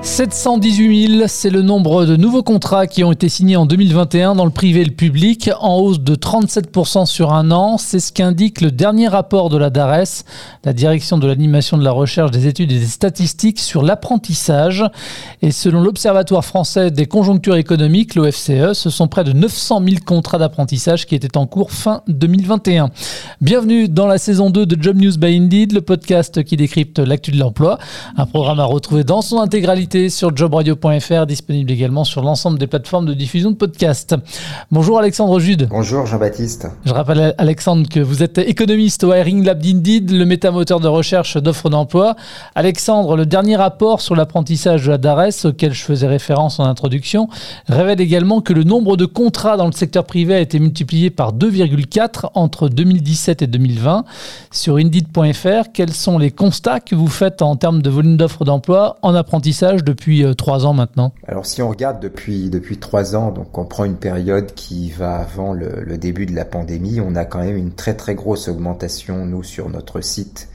718 000, c'est le nombre de nouveaux contrats qui ont été signés en 2021 dans le privé et le public, en hausse de 37% sur un an. C'est ce qu'indique le dernier rapport de la DARES, la Direction de l'animation de la recherche, des études et des statistiques sur l'apprentissage. Et selon l'Observatoire français des conjonctures économiques, l'OFCE, ce sont près de 900 000 contrats d'apprentissage qui étaient en cours fin 2021. Bienvenue dans la saison 2 de Job News by Indeed, le podcast qui décrypte l'actu de l'emploi. Un programme à retrouver dans son intégralité sur jobradio.fr, disponible également sur l'ensemble des plateformes de diffusion de podcasts. Bonjour Alexandre Jude. Bonjour Jean-Baptiste. Je rappelle Alexandre que vous êtes économiste au Hiring Lab d'Indeed, le métamoteur de recherche d'offres d'emploi. Alexandre, le dernier rapport sur l'apprentissage de la DARES, auquel je faisais référence en introduction, révèle également que le nombre de contrats dans le secteur privé a été multiplié par 2,4 entre 2017 et 2020. Sur Indeed.fr, quels sont les constats que vous faites en termes de volume d'offres d'emploi en apprentissage depuis euh, trois ans maintenant Alors si on regarde depuis depuis trois ans, donc on prend une période qui va avant le, début de la pandémie, on a quand même une très très grosse augmentation nous sur notre site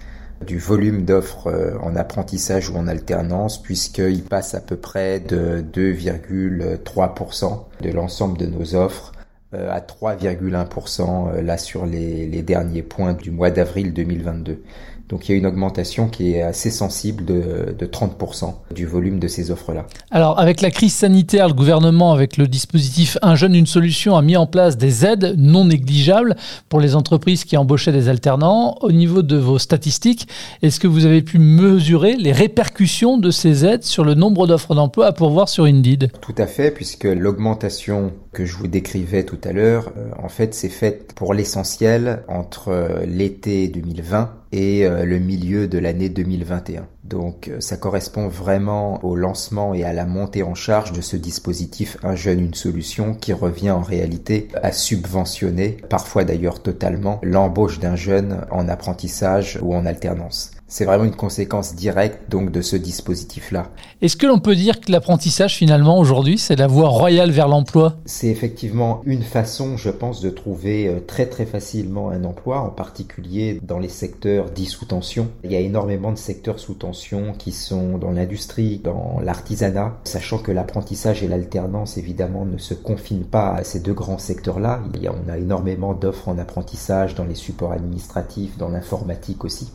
du volume d'offres euh, en apprentissage ou en alternance, puisqu'il passe à peu près de 2,3% de l'ensemble de nos offres euh, à 3,1% là sur les derniers points du mois d'avril 2022. Donc il y a une augmentation qui est assez sensible de, de 30% du volume de ces offres-là. Alors avec la crise sanitaire, le gouvernement, avec le dispositif Un jeune, une solution, a mis en place des aides non négligeables pour les entreprises qui embauchaient des alternants. Au niveau de vos statistiques, est-ce que vous avez pu mesurer les répercussions de ces aides sur le nombre d'offres d'emploi à pourvoir sur Indeed? Tout à fait, puisque l'augmentation que je vous décrivais tout à l'heure, euh, en fait, c'est faite pour l'essentiel entre euh, l'été 2020 et euh, le milieu de l'année 2021. Donc ça correspond vraiment au lancement et à la montée en charge de ce dispositif Un jeune, une solution qui revient en réalité à subventionner, parfois d'ailleurs totalement, l'embauche d'un jeune en apprentissage ou en alternance. C'est vraiment une conséquence directe donc de ce dispositif-là. Est-ce que l'on peut dire que l'apprentissage finalement aujourd'hui c'est la voie royale vers l'emploi? C'est effectivement une façon, je pense, de trouver très très facilement un emploi, en particulier dans les secteurs dits sous tension. Il y a énormément de secteurs sous tension qui sont dans l'industrie, dans l'artisanat, sachant que l'apprentissage et l'alternance évidemment ne se confinent pas à ces deux grands secteurs-là. Il y a, on a énormément d'offres en apprentissage dans les supports administratifs, dans l'informatique aussi.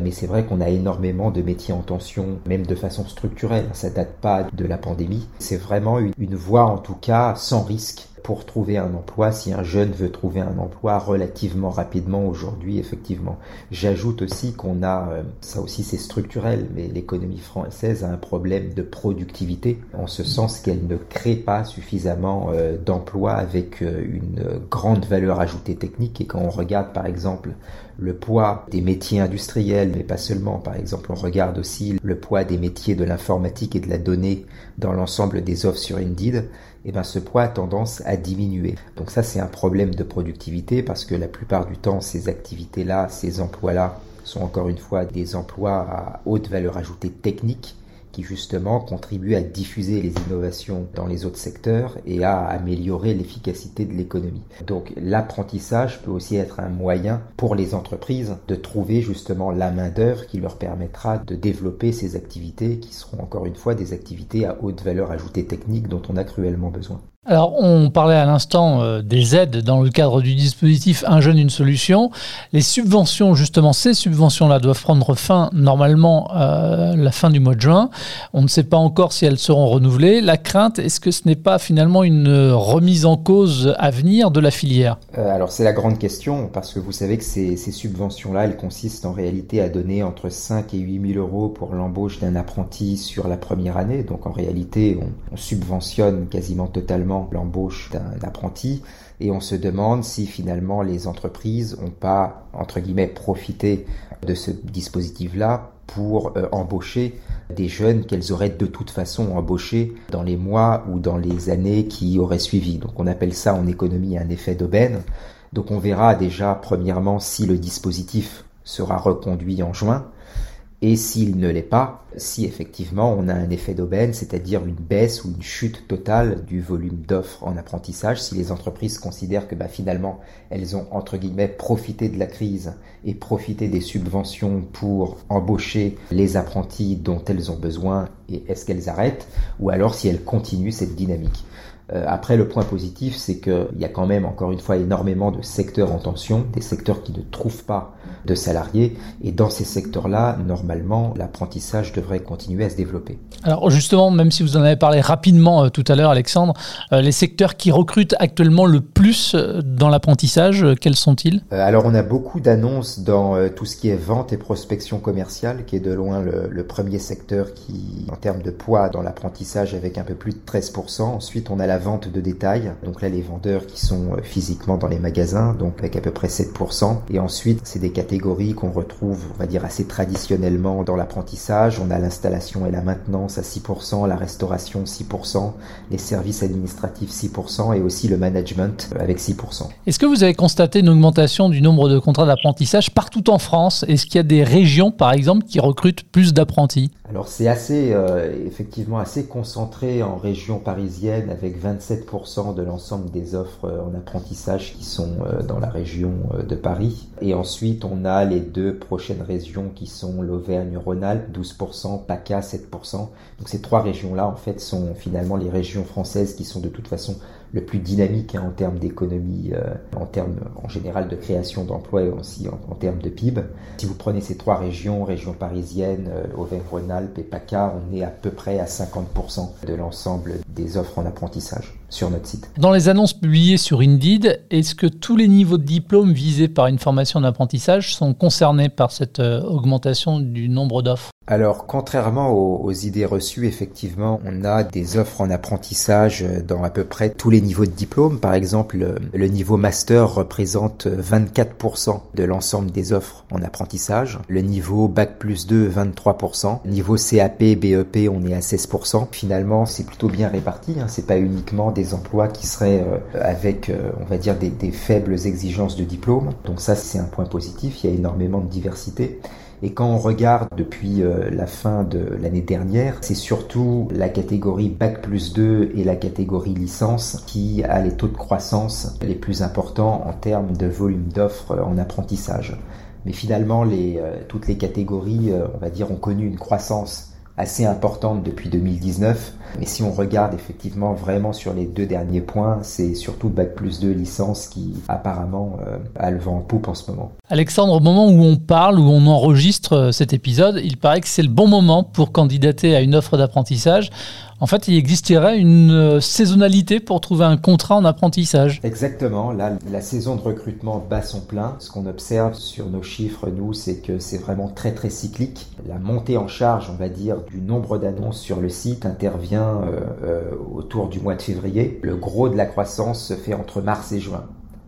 Mais c'est vrai qu'on a énormément de métiers en tension, même de façon structurelle. Ça date pas de la pandémie. C'est vraiment une, une voie, en tout cas, sans risque pour trouver un emploi, si un jeune veut trouver un emploi relativement rapidement aujourd'hui, effectivement. J'ajoute aussi qu'on a, ça aussi c'est structurel, mais l'économie française a un problème de productivité, en ce sens qu'elle ne crée pas suffisamment d'emplois avec une grande valeur ajoutée technique. Et quand on regarde par exemple le poids des métiers industriels, mais pas seulement, par exemple on regarde aussi le poids des métiers de l'informatique et de la donnée dans l'ensemble des offres sur Indeed, et ben ce poids a tendance à diminuer. Donc ça c'est un problème de productivité parce que la plupart du temps ces activités-là, ces emplois-là sont encore une fois des emplois à haute valeur ajoutée technique qui justement contribuent à diffuser les innovations dans les autres secteurs et à améliorer l'efficacité de l'économie. Donc l'apprentissage peut aussi être un moyen pour les entreprises de trouver justement la main-d'œuvre qui leur permettra de développer ces activités qui seront encore une fois des activités à haute valeur ajoutée technique dont on a cruellement besoin. Alors, on parlait à l'instant euh, des aides dans le cadre du dispositif Un jeune, une solution. Les subventions, justement, ces subventions-là doivent prendre fin normalement euh, la fin du mois de juin. On ne sait pas encore si elles seront renouvelées. La crainte, est-ce que ce n'est pas finalement une remise en cause à venir de la filière? Euh, Alors, c'est la grande question, parce que vous savez que ces, subventions-là, elles consistent en réalité à donner entre 5 et 8 000 euros pour l'embauche d'un apprenti sur la première année. Donc, en réalité, on subventionne quasiment totalement l'embauche d'un apprenti et on se demande si finalement les entreprises n'ont pas, entre guillemets, profité de ce dispositif-là pour euh, embaucher des jeunes qu'elles auraient de toute façon embauchés dans les mois ou dans les années qui auraient suivi. Donc on appelle ça en économie un effet d'aubaine. Donc on verra déjà premièrement si le dispositif sera reconduit en juin Et s'il ne l'est pas, si effectivement on a un effet d'aubaine, c'est-à-dire une baisse ou une chute totale du volume d'offres en apprentissage, si les entreprises considèrent que bah, finalement elles ont entre guillemets profité de la crise et profité des subventions pour embaucher les apprentis dont elles ont besoin et est-ce qu'elles arrêtent, ou alors si elles continuent cette dynamique. Euh, après, le point positif, c'est qu'il y a quand même, encore une fois, énormément de secteurs en tension, des secteurs qui ne trouvent pas de salariés. Et dans ces secteurs-là, normalement, l'apprentissage devrait continuer à se développer. Alors justement, même si vous en avez parlé rapidement euh, tout à l'heure, Alexandre, euh, les secteurs qui recrutent actuellement le plus dans l'apprentissage, quels sont-ils? Alors on a beaucoup d'annonces dans tout ce qui est vente et prospection commerciale, qui est de loin le, le premier secteur qui, en termes de poids dans l'apprentissage, avec un peu plus de 13%. Ensuite, on a la la vente de détail. Donc là, les vendeurs qui sont euh, physiquement dans les magasins, donc avec à peu près 7%. Et ensuite, c'est des catégories qu'on retrouve, on va dire, assez traditionnellement dans l'apprentissage. On a l'installation et la maintenance à 6%, la restauration 6%, les services administratifs 6% et aussi le management euh, avec 6%. Est-ce que vous avez constaté une augmentation du nombre de contrats d'apprentissage partout en France? Est-ce qu'il y a des régions, par exemple, qui recrutent plus d'apprentis? Alors c'est assez, euh, effectivement, assez concentré en région parisienne avec 27% de l'ensemble des offres euh, en apprentissage qui sont euh, dans la région euh, de Paris. Et ensuite, on a les deux prochaines régions qui sont l'Auvergne-Rhône-Alpes, 12%, PACA, 7%. Donc ces trois régions-là, en fait, sont finalement les régions françaises qui sont de toute façon le plus dynamique hein, en termes d'économie, en termes en général de création d'emplois et aussi en, termes de PIB. Si vous prenez ces trois régions, région parisienne, Auvergne-Rhône-Alpes et PACA, on est à peu près à 50% de l'ensemble des offres en apprentissage sur notre site. Dans les annonces publiées sur Indeed, est-ce que tous les niveaux de diplôme visés par une formation d'apprentissage sont concernés par cette euh, augmentation du nombre d'offres? Alors, contrairement aux, idées reçues, effectivement, on a des offres en apprentissage dans à peu près tous les niveaux de diplôme. Par exemple, le, niveau master représente 24% de l'ensemble des offres en apprentissage. Le niveau bac plus 2, 23%. Niveau CAP, BEP, on est à 16%. Finalement, c'est plutôt bien réparti. Hein. C'est pas uniquement des emplois qui seraient euh, avec, euh, on va dire, des, des faibles exigences de diplôme. Donc ça, c'est un point positif. Il y a énormément de diversité. Et quand on regarde depuis euh, la fin de l'année dernière, c'est surtout la catégorie Bac plus 2 et la catégorie licence qui a les taux de croissance les plus importants en termes de volume d'offres en apprentissage. Mais finalement, euh, toutes les catégories, euh, on va dire, ont connu une croissance assez importante depuis 2019. Mais si on regarde effectivement vraiment sur les deux derniers points, c'est surtout Bac plus 2 licence qui apparemment euh, a le vent en poupe en ce moment. Alexandre, au moment où on parle, où on enregistre euh, cet épisode, il paraît que c'est le bon moment pour candidater à une offre d'apprentissage. En fait, il existerait une euh, saisonnalité pour trouver un contrat en apprentissage. Exactement. Là, la saison de recrutement bat son plein. Ce qu'on observe sur nos chiffres, nous, c'est que c'est vraiment très très cyclique. La montée en charge, on va dire, du nombre d'annonces sur le site intervient euh, euh, autour du mois de février. Le gros de la croissance se fait entre mars et juin.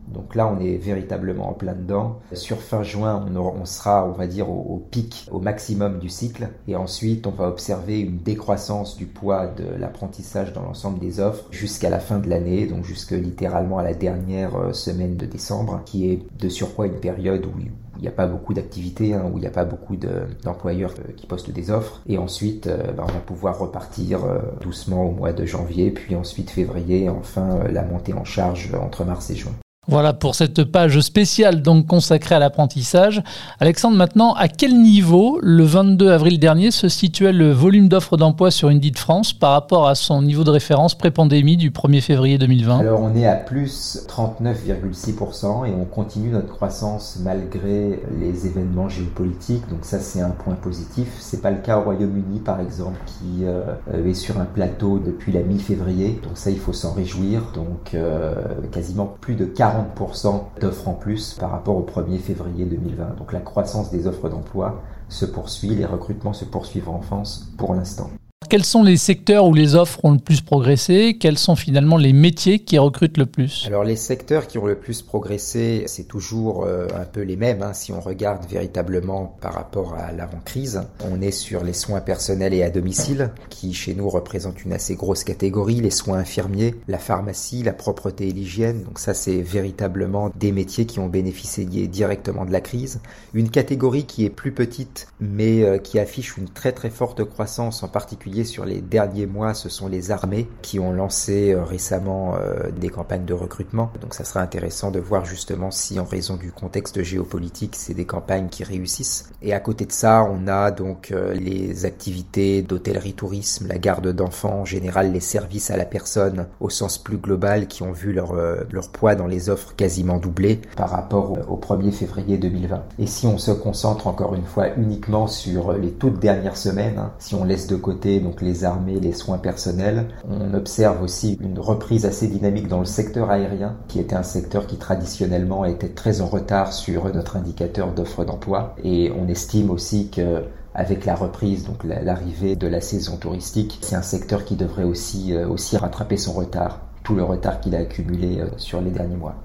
Donc là, on est véritablement en plein dedans. Sur fin juin, on, sera, on va dire, au, pic, au maximum du cycle. Et ensuite, on va observer une décroissance du poids de l'apprentissage dans l'ensemble des offres jusqu'à la fin de l'année, donc jusque littéralement à la dernière euh, semaine de décembre, qui est de surcroît une période où il n'y a pas beaucoup d'activités, hein, où il n'y a pas beaucoup d'employeurs euh, qui postent des offres. Et ensuite, euh, ben, on va pouvoir repartir doucement au mois de janvier, puis ensuite février, enfin la montée en charge entre mars et juin. Voilà pour cette page spéciale donc consacrée à l'apprentissage. Alexandre, maintenant, à quel niveau, le 22 avril dernier, se situait le volume d'offres d'emploi sur Indeed France par rapport à son niveau de référence pré-pandémie du 1er février 2020 Alors on est à plus 39,6% et on continue notre croissance malgré les événements géopolitiques. Donc ça c'est un point positif. C'est pas le cas au Royaume-Uni par exemple qui euh, est sur un plateau depuis la mi-février. Donc ça il faut s'en réjouir. Donc euh, quasiment plus de 40 40% d'offres en plus par rapport au 1er février 2020. Donc la croissance des offres d'emploi se poursuit, les recrutements se poursuivent en France pour l'instant. Quels sont les secteurs où les offres ont le plus progressé? Quels sont finalement les métiers qui recrutent le plus? Alors les secteurs qui ont le plus progressé, c'est toujours euh, un peu les mêmes. Hein. Si on regarde véritablement par rapport à l'avant-crise, on est sur les soins personnels et à domicile, qui chez nous représentent une assez grosse catégorie, les soins infirmiers, la pharmacie, la propreté et l'hygiène. Donc ça, c'est véritablement des métiers qui ont bénéficié directement de la crise. Une catégorie qui est plus petite, mais euh, qui affiche une très très forte croissance, en particulier sur les derniers mois, ce sont les armées qui ont lancé euh, récemment euh, des campagnes de recrutement. Donc ça sera intéressant de voir justement si en raison du contexte géopolitique, c'est des campagnes qui réussissent. Et à côté de ça, on a donc euh, les activités d'hôtellerie tourisme, la garde d'enfants, en général les services à la personne au sens plus global qui ont vu leur, leur poids dans les offres quasiment doublé par rapport au 1er février 2020. Et si on se concentre encore une fois uniquement sur les toutes dernières semaines, hein, si on laisse de côté donc les armées, les soins personnels. On observe aussi une reprise assez dynamique dans le secteur aérien, qui était un secteur qui traditionnellement était très en retard sur notre indicateur d'offre d'emploi. Et on estime aussi que avec la reprise, donc l'arrivée de la saison touristique, c'est un secteur qui devrait aussi, euh, aussi rattraper son retard, tout le retard qu'il a accumulé euh, sur les derniers mois.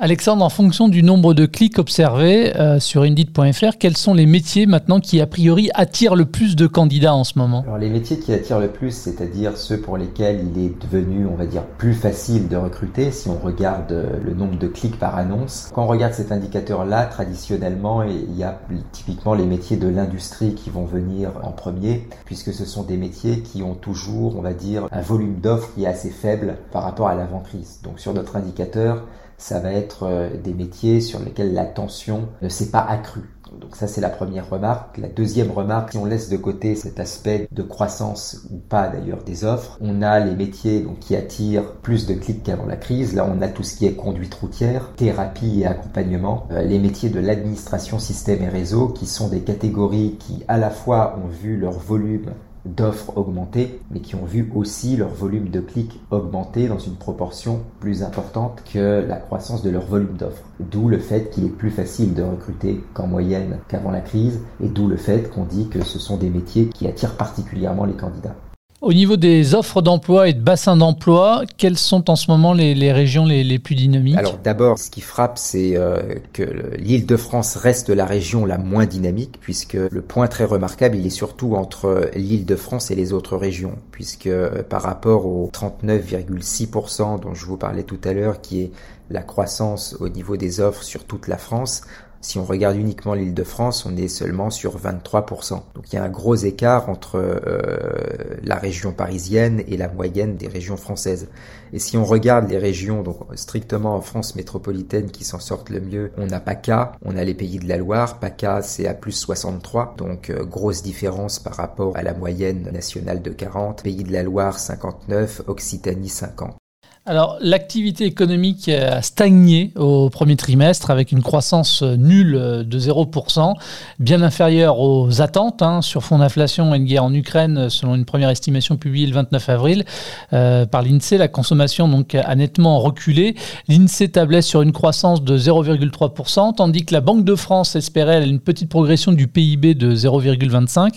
Alexandre, en fonction du nombre de clics observés euh, sur Indeed.fr, quels sont les métiers maintenant qui a priori attirent le plus de candidats en ce moment? Alors les métiers qui attirent le plus, c'est-à-dire ceux pour lesquels il est devenu, on va dire, plus facile de recruter si on regarde euh, le nombre de clics par annonce. Quand on regarde cet indicateur-là, traditionnellement, il y a typiquement les métiers de l'industrie qui vont venir en premier, puisque ce sont des métiers qui ont toujours, on va dire, un volume d'offres qui est assez faible par rapport à l'avant-crise. Donc sur notre indicateur, ça va être euh, des métiers sur lesquels la tension ne s'est pas accrue. Donc ça c'est la première remarque. La deuxième remarque, si on laisse de côté cet aspect de croissance ou pas d'ailleurs des offres, on a les métiers donc, qui attirent plus de clics qu'avant la crise. Là on a tout ce qui est conduite routière, thérapie et accompagnement, euh, les métiers de l'administration système et réseau qui sont des catégories qui à la fois ont vu leur volume d'offres augmenter, mais qui ont vu aussi leur volume de clics augmenter dans une proportion plus importante que la croissance de leur volume d'offres. D'où le fait qu'il est plus facile de recruter qu'en moyenne qu'avant la crise, et d'où le fait qu'on dit que ce sont des métiers qui attirent particulièrement les candidats. Au niveau des offres d'emploi et de bassins d'emploi, quelles sont en ce moment les, régions les, plus dynamiques? Alors d'abord, ce qui frappe, c'est euh, que l'île de France reste la région la moins dynamique, puisque le point très remarquable, il est surtout entre l'île de France et les autres régions, puisque euh, par rapport aux 39,6% dont je vous parlais tout à l'heure, qui est la croissance au niveau des offres sur toute la France, si on regarde uniquement l'île de France, on est seulement sur 23%. Donc il y a un gros écart entre euh, la région parisienne et la moyenne des régions françaises. Et si on regarde les régions, donc strictement en France métropolitaine qui s'en sortent le mieux, on a PACA, on a les pays de la Loire. PACA c'est à plus 63, donc euh, grosse différence par rapport à la moyenne nationale de 40. Pays de la Loire 59, Occitanie 50. Alors, l'activité économique a stagné au premier trimestre avec une croissance nulle de 0%, bien inférieure aux attentes hein, sur fond d'inflation et de guerre en Ukraine, selon une première estimation publiée le 29 avril euh, par l'INSEE. La consommation a nettement reculé. L'INSEE tablait sur une croissance de 0,3%, tandis que la Banque de France espérait une petite progression du PIB de 0,25%.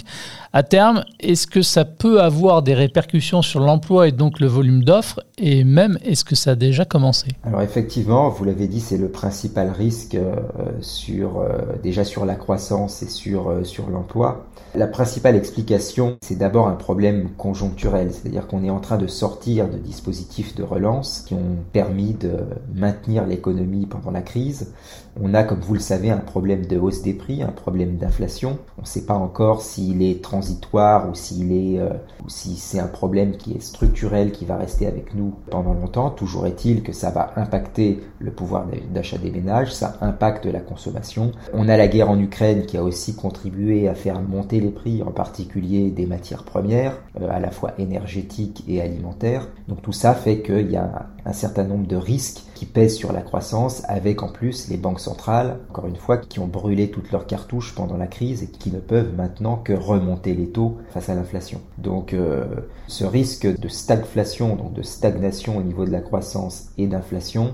À terme, est-ce que ça peut avoir des répercussions sur l'emploi et donc le volume d'offres Et même, est-ce que ça a déjà commencé? Alors effectivement, vous l'avez dit, c'est le principal risque euh, sur, euh, déjà sur la croissance et sur, euh, sur l'emploi. La principale explication, c'est d'abord un problème conjoncturel, c'est-à-dire qu'on est en train de sortir de dispositifs de relance qui ont permis de maintenir l'économie pendant la crise. On a, comme vous le savez, un problème de hausse des prix, un problème d'inflation. On ne sait pas encore s'il est transitoire ou est, euh, ou si c'est un problème qui est structurel, qui va rester avec nous pendant longtemps. Toujours est-il que ça va impacter le pouvoir d'achat des ménages, ça impacte la consommation. On a la guerre en Ukraine qui a aussi contribué à faire monter les prix, en particulier des matières premières, euh, à la fois énergétiques et alimentaires. Donc tout ça fait qu'il y a un certain nombre de risques qui pèsent sur la croissance, avec en plus les banques centrales, encore une fois, qui ont brûlé toutes leurs cartouches pendant la crise et qui ne peuvent maintenant que remonter les taux face à l'inflation. Donc euh, ce risque de stagflation, donc de stagnation au niveau de la croissance et d'inflation,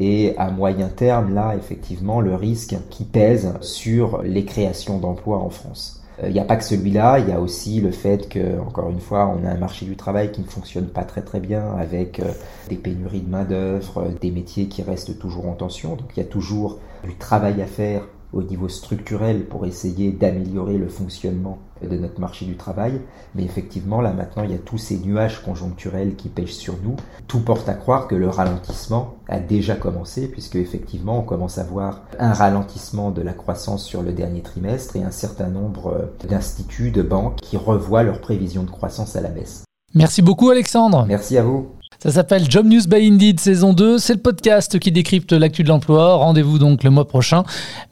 et à moyen terme, là, effectivement, le risque qui pèse sur les créations d'emplois en France. Il n'y a pas que celui-là, il y a aussi le fait que, encore une fois, on a un marché du travail qui ne fonctionne pas très très bien avec des pénuries de main-d'œuvre, des métiers qui restent toujours en tension. Donc il y a toujours du travail à faire au niveau structurel pour essayer d'améliorer le fonctionnement de notre marché du travail. Mais effectivement, là maintenant, il y a tous ces nuages conjoncturels qui pêchent sur nous. Tout porte à croire que le ralentissement a déjà commencé, puisque effectivement, on commence à voir un ralentissement de la croissance sur le dernier trimestre et un certain nombre d'instituts, de banques qui revoient leurs prévisions de croissance à la baisse. Merci beaucoup Alexandre. Merci à vous. Ça s'appelle Job News by Indeed saison 2. C'est le podcast qui décrypte l'actu de l'emploi. Rendez-vous donc le mois prochain.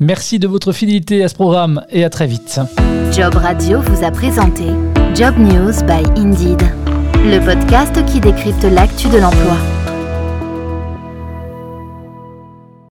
Merci de votre fidélité à ce programme et à très vite. Job Radio vous a présenté Job News by Indeed, le podcast qui décrypte l'actu de l'emploi.